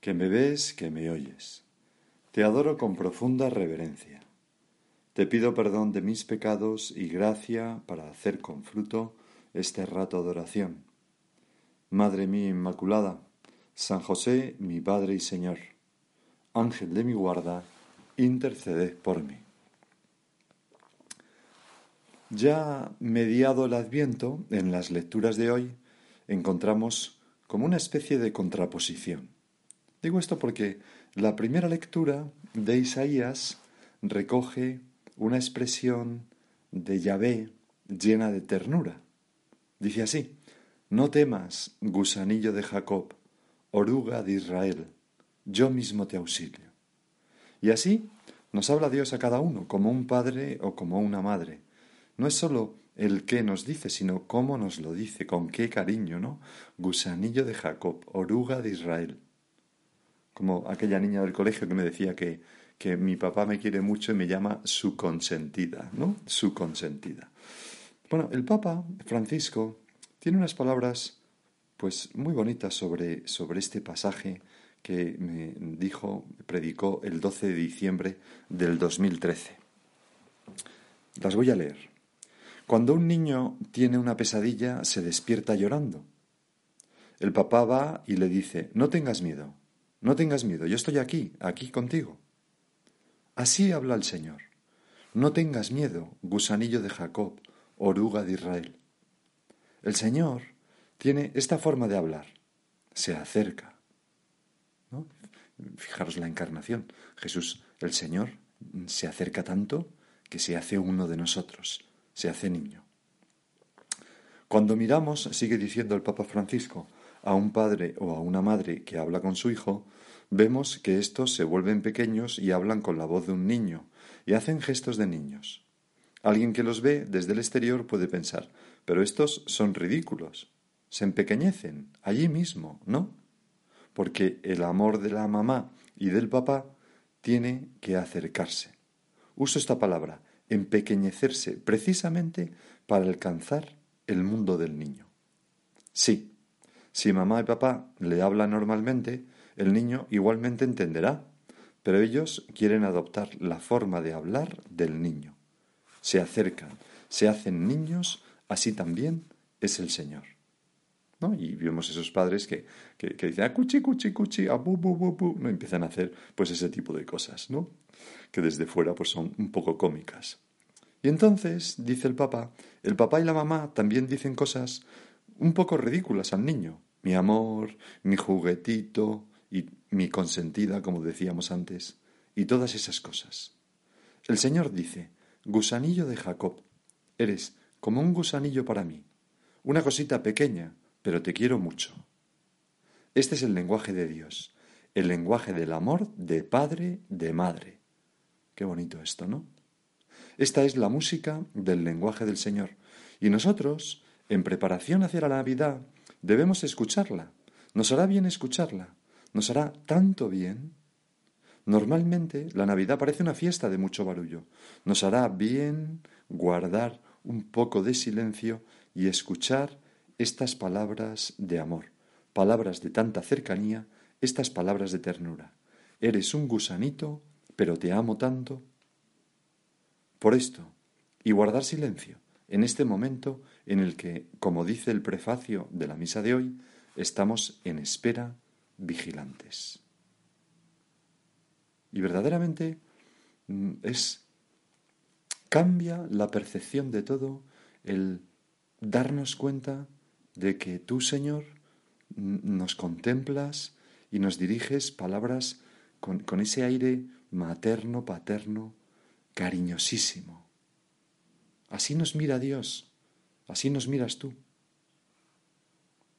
que me ves, que me oyes. Te adoro con profunda reverencia. Te pido perdón de mis pecados y gracia para hacer con fruto este rato de oración. Madre mía Inmaculada, San José, mi Padre y Señor, Ángel de mi guarda, interceded por mí. Ya mediado el Adviento, en las lecturas de hoy, encontramos como una especie de contraposición. Digo esto porque la primera lectura de Isaías recoge una expresión de Yahvé llena de ternura. Dice así, no temas, gusanillo de Jacob, oruga de Israel, yo mismo te auxilio. Y así nos habla Dios a cada uno, como un padre o como una madre. No es sólo el qué nos dice, sino cómo nos lo dice, con qué cariño, ¿no? Gusanillo de Jacob, oruga de Israel. Como aquella niña del colegio que me decía que, que mi papá me quiere mucho y me llama su consentida, ¿no? Su consentida. Bueno, el Papa Francisco tiene unas palabras pues muy bonitas sobre, sobre este pasaje que me dijo, predicó el 12 de diciembre del 2013. Las voy a leer. Cuando un niño tiene una pesadilla, se despierta llorando. El papá va y le dice, no tengas miedo, no tengas miedo, yo estoy aquí, aquí contigo. Así habla el Señor. No tengas miedo, gusanillo de Jacob, oruga de Israel. El Señor tiene esta forma de hablar. Se acerca. ¿no? Fijaros la encarnación. Jesús, el Señor, se acerca tanto que se hace uno de nosotros, se hace niño. Cuando miramos, sigue diciendo el Papa Francisco, a un padre o a una madre que habla con su hijo, vemos que estos se vuelven pequeños y hablan con la voz de un niño y hacen gestos de niños. Alguien que los ve desde el exterior puede pensar, pero estos son ridículos, se empequeñecen allí mismo, ¿no? Porque el amor de la mamá y del papá tiene que acercarse. Uso esta palabra, empequeñecerse, precisamente para alcanzar el mundo del niño. Sí, si mamá y papá le hablan normalmente, el niño igualmente entenderá, pero ellos quieren adoptar la forma de hablar del niño. Se acercan, se hacen niños, así también es el Señor. ¿No? Y vemos esos padres que, que, que dicen, ah, cuchi, cuchi, cuchi, ah, bu, bu, bu, bu, no empiezan a hacer pues ese tipo de cosas, ¿no? Que desde fuera pues son un poco cómicas. Y entonces, dice el papá, el papá y la mamá también dicen cosas un poco ridículas al niño. Mi amor, mi juguetito y mi consentida, como decíamos antes, y todas esas cosas. El Señor dice, gusanillo de Jacob, eres como un gusanillo para mí, una cosita pequeña, pero te quiero mucho. Este es el lenguaje de Dios, el lenguaje del amor de padre, de madre. Qué bonito esto, ¿no? Esta es la música del lenguaje del Señor. Y nosotros, en preparación hacia la Navidad, debemos escucharla. Nos hará bien escucharla. Nos hará tanto bien. Normalmente la Navidad parece una fiesta de mucho barullo. Nos hará bien guardar un poco de silencio y escuchar estas palabras de amor, palabras de tanta cercanía, estas palabras de ternura. Eres un gusanito, pero te amo tanto. Por esto, y guardar silencio en este momento en el que, como dice el prefacio de la misa de hoy, estamos en espera vigilantes. Y verdaderamente mm, es cambia la percepción de todo el darnos cuenta de que tú, Señor, nos contemplas y nos diriges palabras con, con ese aire materno, paterno, cariñosísimo. Así nos mira Dios, así nos miras tú.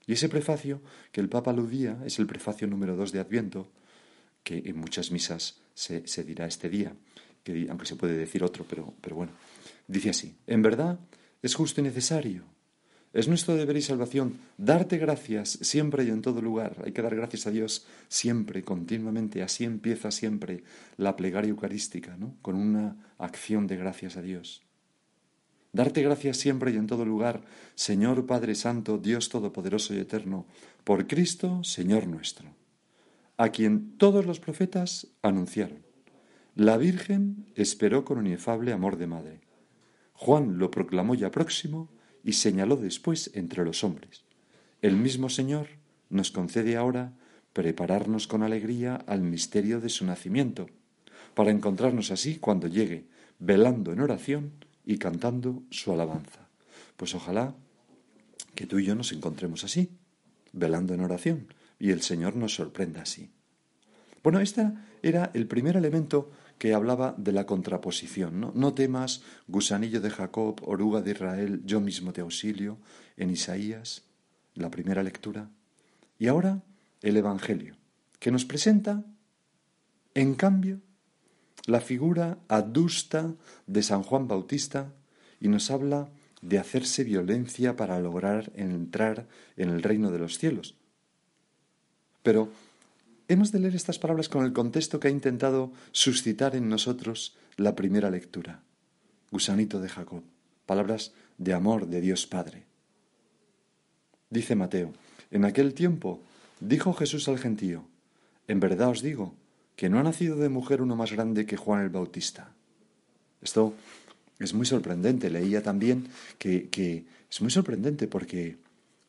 Y ese prefacio que el Papa aludía es el prefacio número dos de Adviento, que en muchas misas se, dirá este día, que, aunque se puede decir otro, pero, pero bueno. Dice así, en verdad es justo y necesario. Es nuestro deber y salvación darte gracias siempre y en todo lugar. Hay que dar gracias a Dios siempre, continuamente. Así empieza siempre la plegaria eucarística, ¿no? Con una acción de gracias a Dios. Darte gracias siempre y en todo lugar, Señor Padre Santo, Dios Todopoderoso y Eterno, por Cristo, Señor nuestro, a quien todos los profetas anunciaron. La Virgen esperó con inefable amor de madre. Juan lo proclamó ya próximo y señaló después entre los hombres. El mismo Señor nos concede ahora prepararnos con alegría al misterio de su nacimiento, para encontrarnos así cuando llegue, velando en oración, y cantando su alabanza. Pues ojalá que tú y yo nos encontremos así, velando en oración, y el Señor nos sorprenda así. Bueno, este era el primer elemento que hablaba de la contraposición. ¿no? temas, gusanillo de Jacob, oruga de Israel, yo mismo te auxilio, en Isaías, la primera lectura. Y ahora el Evangelio, que nos presenta, en cambio, la figura adusta de San Juan Bautista y nos habla de hacerse violencia para lograr entrar en el reino de los cielos. Pero hemos de leer estas palabras con el contexto que ha intentado suscitar en nosotros la primera lectura. Gusanito de Jacob, palabras de amor de Dios Padre. Dice Mateo, en aquel tiempo dijo Jesús al gentío, en verdad os digo, que no ha nacido de mujer uno más grande que Juan el Bautista. Esto es muy sorprendente. Leía también que, es muy sorprendente porque,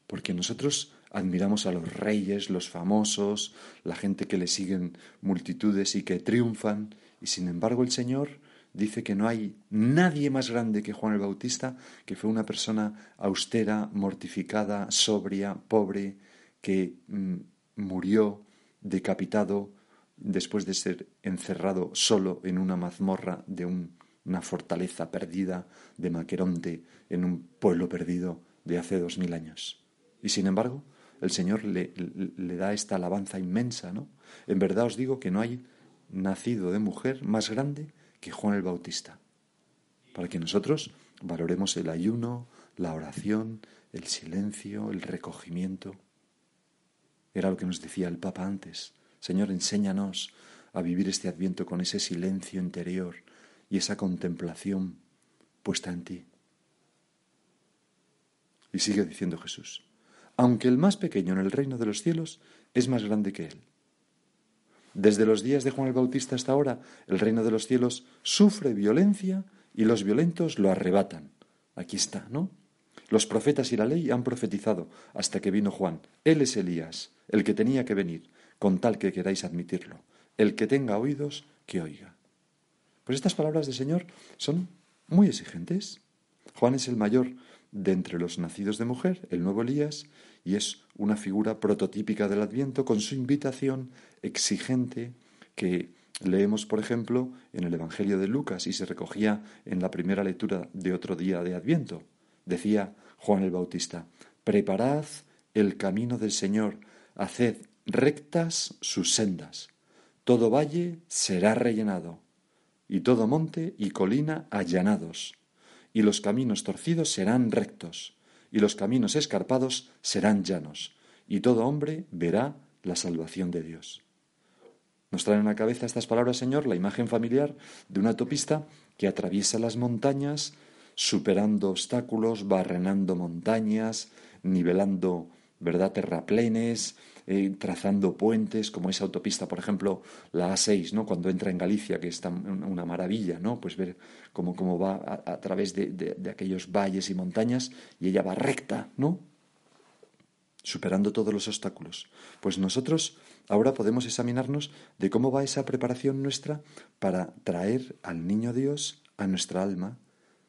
porque nosotros admiramos a los reyes, los famosos, la gente que le siguen multitudes y que triunfan, y sin embargo el Señor dice que no hay nadie más grande que Juan el Bautista, que fue una persona austera, mortificada, sobria, pobre, que mm, murió decapitado después de ser encerrado solo en una mazmorra de una fortaleza perdida de Maqueronte en un pueblo perdido de hace dos mil años. Y sin embargo, el Señor le, le, da esta alabanza inmensa, ¿no? En verdad os digo que no hay nacido de mujer más grande que Juan el Bautista, para que nosotros valoremos el ayuno, la oración, el silencio, el recogimiento. Era lo que nos decía el Papa antes. Señor, enséñanos a vivir este adviento con ese silencio interior y esa contemplación puesta en ti. Y sigue diciendo Jesús, aunque el más pequeño en el reino de los cielos es más grande que él. Desde los días de Juan el Bautista hasta ahora, el reino de los cielos sufre violencia y los violentos lo arrebatan. Aquí está, ¿no? Los profetas y la ley han profetizado hasta que vino Juan. Él es Elías, el que tenía que venir con tal que queráis admitirlo. El que tenga oídos, que oiga. Pues estas palabras del Señor son muy exigentes. Juan es el mayor de entre los nacidos de mujer, el nuevo Elías, y es una figura prototípica del Adviento con su invitación exigente que leemos, por ejemplo, en el Evangelio de Lucas y se recogía en la primera lectura de otro día de Adviento. Decía Juan el Bautista, preparad el camino del Señor, haced rectas sus sendas. Todo valle será rellenado, y todo monte y colina allanados, y los caminos torcidos serán rectos, y los caminos escarpados serán llanos, y todo hombre verá la salvación de Dios. Nos traen a la cabeza estas palabras, Señor, la imagen familiar de una autopista que atraviesa las montañas, superando obstáculos, barrenando montañas, nivelando, ¿verdad?, terraplenes, eh, trazando puentes, como esa autopista, por ejemplo, la A6, ¿no? Cuando entra en Galicia, que es una maravilla, ¿no? Pues ver cómo, cómo va a, través de, de, aquellos valles y montañas y ella va recta, ¿no? Superando todos los obstáculos. Pues nosotros ahora podemos examinarnos de cómo va esa preparación nuestra para traer al niño Dios a nuestra alma,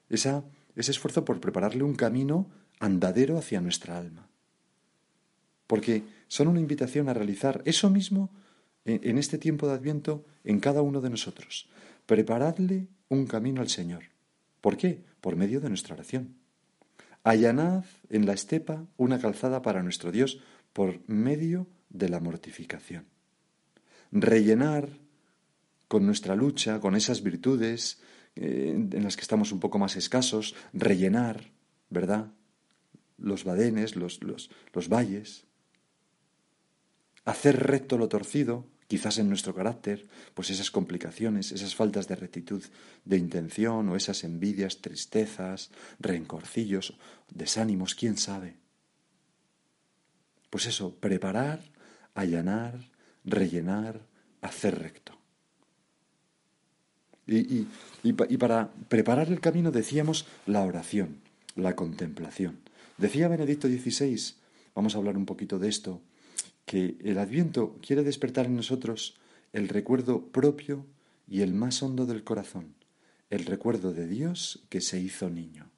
esa, ese esfuerzo por prepararle un camino andadero hacia nuestra alma. Porque son una invitación a realizar eso mismo en este tiempo de Adviento en cada uno de nosotros. Preparadle un camino al Señor. ¿Por qué? Por medio de nuestra oración. Allanad en la estepa una calzada para nuestro Dios por medio de la mortificación. rellenar con nuestra lucha, con esas virtudes eh, en las que estamos un poco más escasos, rellenar, ¿verdad? Los badenes, los, los, los valles, hacer recto lo torcido, quizás en nuestro carácter, pues esas complicaciones, esas faltas de rectitud de intención o esas envidias, tristezas, rencorcillos, desánimos, quién sabe. Pues eso, preparar, allanar, rellenar, hacer recto. Y, y, para preparar el camino decíamos la oración, la contemplación. Decía Benedicto XVI, vamos a hablar un poquito de esto, que el adviento quiere despertar en nosotros el recuerdo propio y el más hondo del corazón, el recuerdo de Dios que se hizo niño.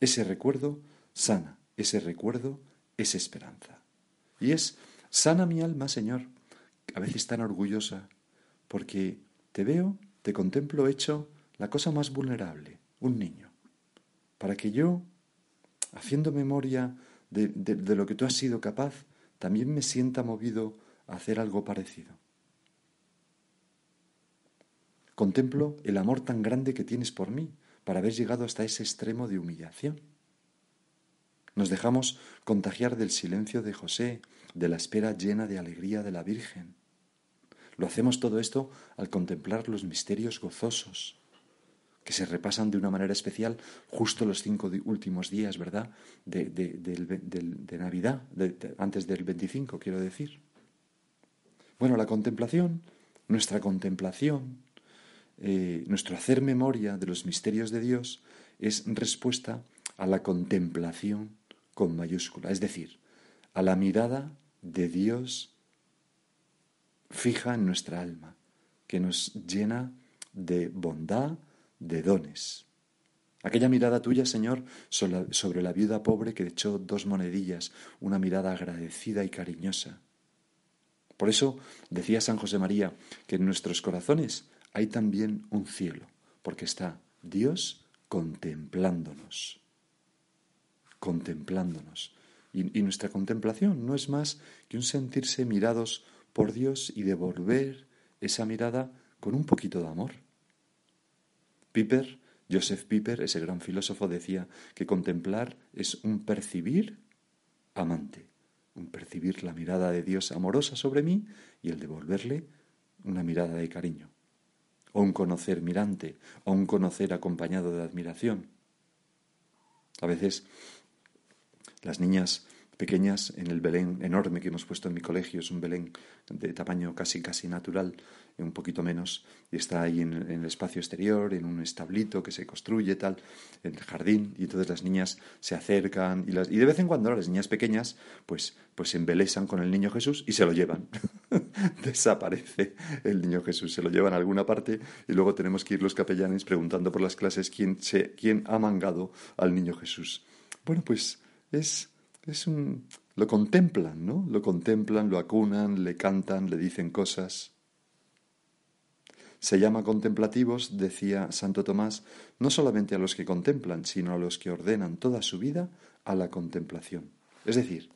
Ese recuerdo sana, ese recuerdo es esperanza. Y es, sana mi alma, Señor, a veces tan orgullosa, porque te veo te contemplo hecho la cosa más vulnerable, un niño, para que yo, haciendo memoria de, de, lo que tú has sido capaz, también me sienta movido a hacer algo parecido. Contemplo el amor tan grande que tienes por mí, para haber llegado hasta ese extremo de humillación. Nos dejamos contagiar del silencio de José, de la espera llena de alegría de la Virgen. Lo hacemos todo esto al contemplar los misterios gozosos, que se repasan de una manera especial justo los cinco últimos días, ¿verdad? De, Navidad, antes del 25, quiero decir. Bueno, la contemplación, nuestra contemplación, eh, nuestro hacer memoria de los misterios de Dios es respuesta a la contemplación con mayúscula, es decir, a la mirada de Dios fija en nuestra alma, que nos llena de bondad, de dones. Aquella mirada tuya, Señor, sobre la viuda pobre que echó dos monedillas, una mirada agradecida y cariñosa. Por eso decía San José María que en nuestros corazones hay también un cielo, porque está Dios contemplándonos, contemplándonos. Y, y nuestra contemplación no es más que un sentirse mirados por Dios y devolver esa mirada con un poquito de amor. Piper, Joseph Piper, ese gran filósofo, decía que contemplar es un percibir amante, un percibir la mirada de Dios amorosa sobre mí y el devolverle una mirada de cariño, o un conocer mirante, o un conocer acompañado de admiración. A veces las niñas pequeñas en el Belén enorme que hemos puesto en mi colegio. Es un Belén de tamaño casi casi natural, un poquito menos, y está ahí en, el espacio exterior, en un establito que se construye, tal, en el jardín, y entonces las niñas se acercan, y, de vez en cuando las niñas pequeñas, pues, pues se embelesan con el niño Jesús y se lo llevan. Desaparece el niño Jesús, se lo llevan a alguna parte, y luego tenemos que ir los capellanes preguntando por las clases quién, quién ha mangado al niño Jesús. Bueno, pues es es un... lo contemplan, ¿no? Lo contemplan, lo acunan, le cantan, le dicen cosas. Se llama contemplativos, decía Santo Tomás, no solamente a los que contemplan, sino a los que ordenan toda su vida a la contemplación. Es decir,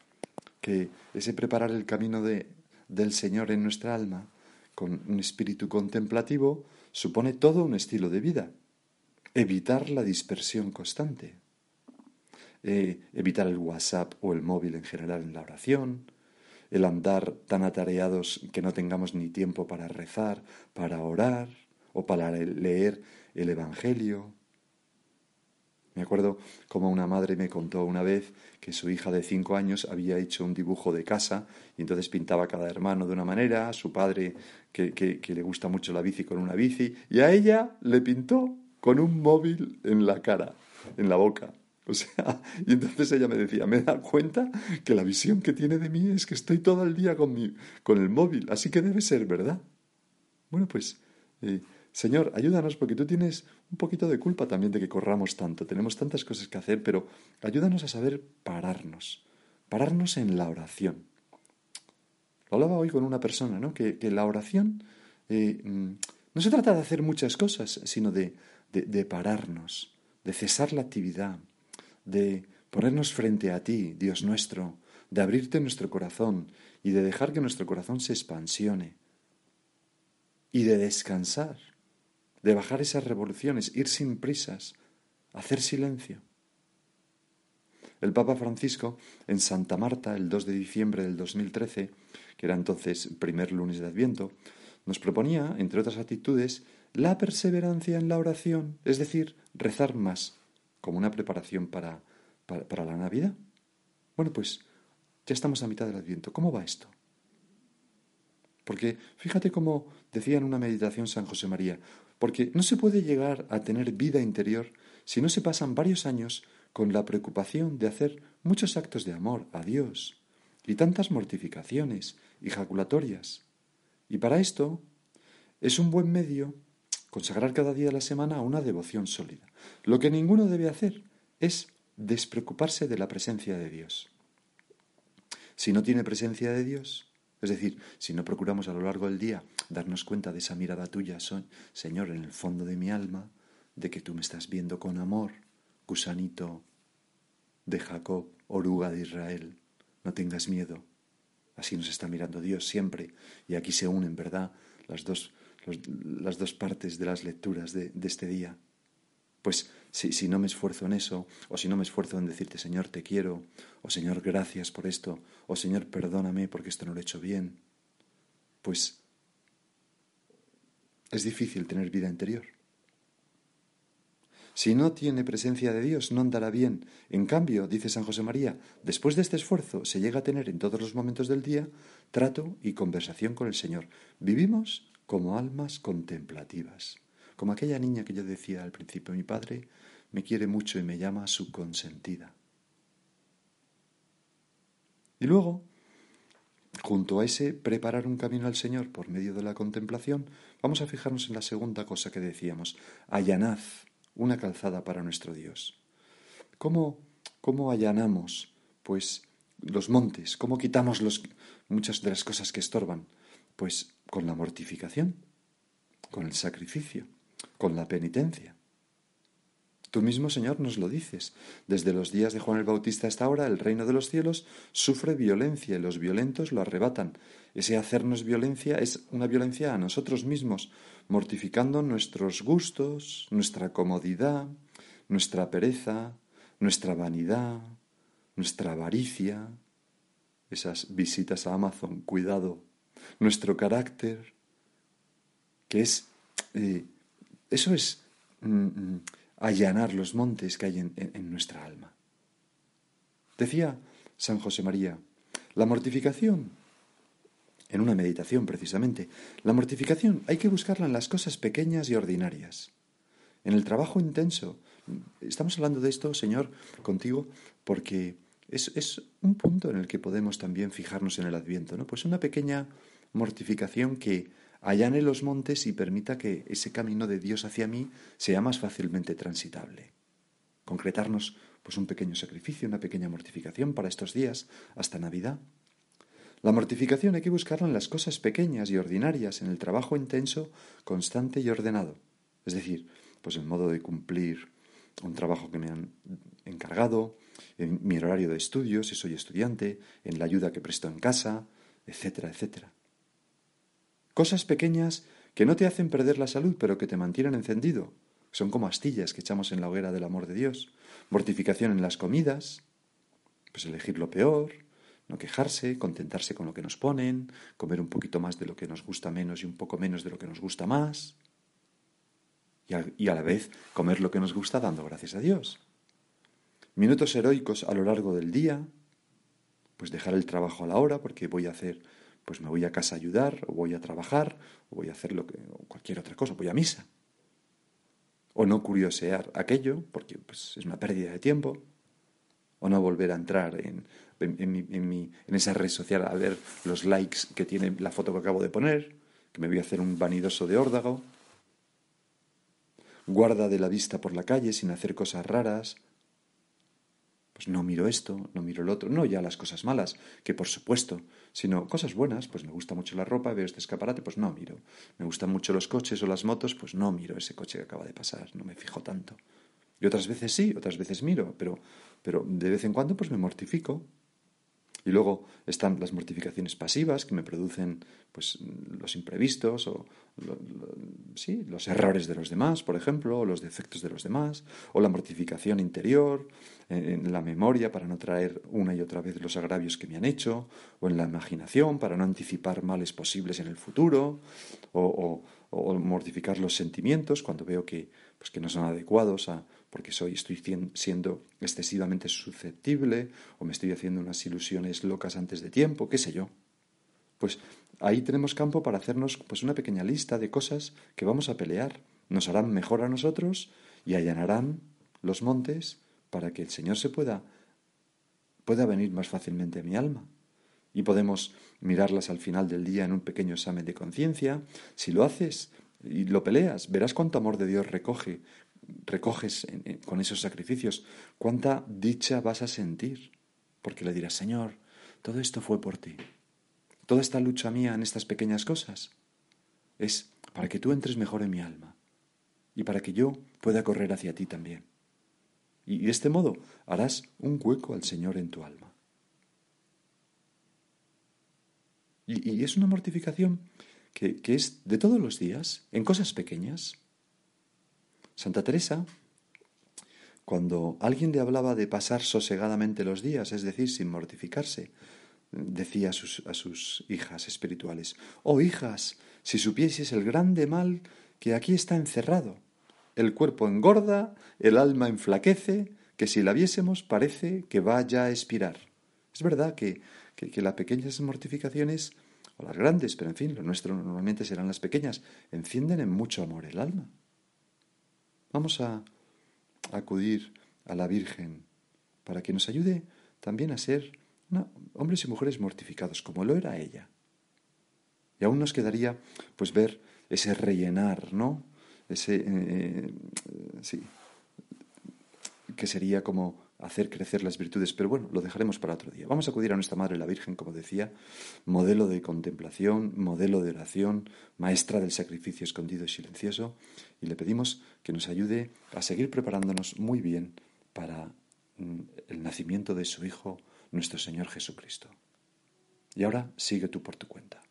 que ese preparar el camino de, del Señor en nuestra alma con un espíritu contemplativo supone todo un estilo de vida. Evitar la dispersión constante. Eh, evitar el WhatsApp o el móvil en general en la oración, el andar tan atareados que no tengamos ni tiempo para rezar, para orar o para leer el Evangelio. Me acuerdo como una madre me contó una vez que su hija de cinco años había hecho un dibujo de casa y entonces pintaba cada hermano de una manera, a su padre que, que le gusta mucho la bici con una bici y a ella le pintó con un móvil en la cara, en la boca. O sea, y entonces ella me decía, me da cuenta que la visión que tiene de mí es que estoy todo el día con, mi, con el móvil, así que debe ser, ¿verdad? Bueno, pues, eh, Señor, ayúdanos porque tú tienes un poquito de culpa también de que corramos tanto, tenemos tantas cosas que hacer, pero ayúdanos a saber pararnos, pararnos en la oración. Lo hablaba hoy con una persona, ¿no? Que, la oración eh, mm, no se trata de hacer muchas cosas, sino de, de pararnos, de cesar la actividad, de ponernos frente a ti, Dios nuestro, de abrirte nuestro corazón y de dejar que nuestro corazón se expansione y de descansar, de bajar esas revoluciones, ir sin prisas, hacer silencio. El Papa Francisco, en Santa Marta, el 2 de diciembre del 2013, que era entonces primer lunes de Adviento, nos proponía, entre otras actitudes, la perseverancia en la oración, es decir, rezar más, como una preparación para, para, la Navidad. Bueno, pues ya estamos a mitad del Adviento. ¿Cómo va esto? Porque fíjate cómo decía en una meditación San José María, porque no se puede llegar a tener vida interior si no se pasan varios años con la preocupación de hacer muchos actos de amor a Dios y tantas mortificaciones y jaculatorias. Y para esto es un buen medio consagrar cada día de la semana a una devoción sólida. Lo que ninguno debe hacer es despreocuparse de la presencia de Dios. Si no tiene presencia de Dios, es decir, si no procuramos a lo largo del día darnos cuenta de esa mirada tuya, Señor, en el fondo de mi alma, de que tú me estás viendo con amor, gusanito de Jacob, oruga de Israel, no tengas miedo. Así nos está mirando Dios siempre. Y aquí se unen, ¿verdad? Las dos, las dos partes de las lecturas de, de este día. Pues si, si, no me esfuerzo en eso, o si no me esfuerzo en decirte, Señor, te quiero, o Señor, gracias por esto, o Señor, perdóname porque esto no lo he hecho bien, pues es difícil tener vida interior. Si no tiene presencia de Dios, no andará bien. En cambio, dice San José María, después de este esfuerzo se llega a tener en todos los momentos del día trato y conversación con el Señor. Vivimos como almas contemplativas. Como aquella niña que yo decía al principio, mi padre me quiere mucho y me llama su consentida. Y luego, junto a ese preparar un camino al Señor por medio de la contemplación, vamos a fijarnos en la segunda cosa que decíamos, allanad una calzada para nuestro Dios. ¿Cómo, cómo allanamos, pues, los montes? ¿Cómo quitamos los, muchas de las cosas que estorban? Pues con la mortificación, con el sacrificio con la penitencia. Tú mismo, Señor, nos lo dices. Desde los días de Juan el Bautista hasta ahora, el reino de los cielos sufre violencia y los violentos lo arrebatan. Ese hacernos violencia es una violencia a nosotros mismos, mortificando nuestros gustos, nuestra comodidad, nuestra pereza, nuestra vanidad, nuestra avaricia, esas visitas a Amazon, cuidado, nuestro carácter, que es eh, eso es mm, mm, allanar los montes que hay en, nuestra alma. Decía San José María, la mortificación, en una meditación precisamente, la mortificación hay que buscarla en las cosas pequeñas y ordinarias, en el trabajo intenso. Estamos hablando de esto, Señor, contigo, porque es, es, un punto en el que podemos también fijarnos en el Adviento, ¿no? Pues una pequeña mortificación que allane los montes y permita que ese camino de Dios hacia mí sea más fácilmente transitable. Concretarnos pues un pequeño sacrificio, una pequeña mortificación para estos días hasta Navidad. La mortificación hay que buscarla en las cosas pequeñas y ordinarias, en el trabajo intenso, constante y ordenado. Es decir, pues el modo de cumplir un trabajo que me han encargado, en mi horario de estudio, si soy estudiante, en la ayuda que presto en casa, etcétera, etcétera. Cosas pequeñas que no te hacen perder la salud, pero que te mantienen encendido. Son como astillas que echamos en la hoguera del amor de Dios. Mortificación en las comidas, pues elegir lo peor, no quejarse, contentarse con lo que nos ponen, comer un poquito más de lo que nos gusta menos y un poco menos de lo que nos gusta más. Y a, y a la vez comer lo que nos gusta dando gracias a Dios. Minutos heroicos a lo largo del día, pues dejar el trabajo a la hora porque voy a hacer pues me voy a casa a ayudar, o voy a trabajar, o voy a hacer lo que, o cualquier otra cosa, voy a misa. O no curiosear aquello, porque pues, es una pérdida de tiempo. O no volver a entrar en, en, esa red social a ver los likes que tiene la foto que acabo de poner, que me voy a hacer un vanidoso de órdago. Guarda de la vista por la calle sin hacer cosas raras, pues no miro esto, no miro el otro, no ya las cosas malas, que por supuesto, sino cosas buenas, pues me gusta mucho la ropa, veo este escaparate, pues no miro. Me gustan mucho los coches o las motos, pues no miro ese coche que acaba de pasar, no me fijo tanto. Y otras veces sí, otras veces miro, pero, pero de vez en cuando pues me mortifico. Y luego están las mortificaciones pasivas que me producen pues los imprevistos o, sí, los errores de los demás, por ejemplo, o los defectos de los demás, o la mortificación interior, en, la memoria para no traer una y otra vez los agravios que me han hecho, o en la imaginación para no anticipar males posibles en el futuro, o, mortificar los sentimientos cuando veo que, pues, que no son adecuados a, porque soy, estoy siendo excesivamente susceptible, o me estoy haciendo unas ilusiones locas antes de tiempo, qué sé yo. Pues ahí tenemos campo para hacernos pues una pequeña lista de cosas que vamos a pelear. Nos harán mejor a nosotros y allanarán los montes para que el Señor se pueda pueda venir más fácilmente a mi alma. Y podemos mirarlas al final del día en un pequeño examen de conciencia. Si lo haces y lo peleas, verás cuánto amor de Dios recoge, recoges con esos sacrificios, cuánta dicha vas a sentir, porque le dirás, Señor, todo esto fue por ti. Toda esta lucha mía en estas pequeñas cosas es para que tú entres mejor en mi alma y para que yo pueda correr hacia ti también. Y de este modo harás un hueco al Señor en tu alma. Y, es una mortificación que, que es de todos los días, en cosas pequeñas. Santa Teresa, cuando alguien le hablaba de pasar sosegadamente los días, es decir, sin mortificarse, decía a sus, hijas espirituales, oh hijas, si supieseis el grande mal que aquí está encerrado. El cuerpo engorda, el alma enflaquece, que si la viésemos parece que vaya a expirar. Es verdad que, que, las pequeñas mortificaciones, o las grandes, pero en fin, lo nuestro normalmente serán las pequeñas, encienden en mucho amor el alma. Vamos a acudir a la Virgen para que nos ayude también a ser hombres y mujeres mortificados, como lo era ella. Y aún nos quedaría, pues, ver ese rellenar, ¿no? Ese, eh, sí, que sería como hacer crecer las virtudes, pero bueno, lo dejaremos para otro día. Vamos a acudir a nuestra Madre la Virgen, como decía, modelo de contemplación, modelo de oración, maestra del sacrificio escondido y silencioso, y le pedimos que nos ayude a seguir preparándonos muy bien para mm, el nacimiento de su Hijo, nuestro Señor Jesucristo. Y ahora sigue tú por tu cuenta.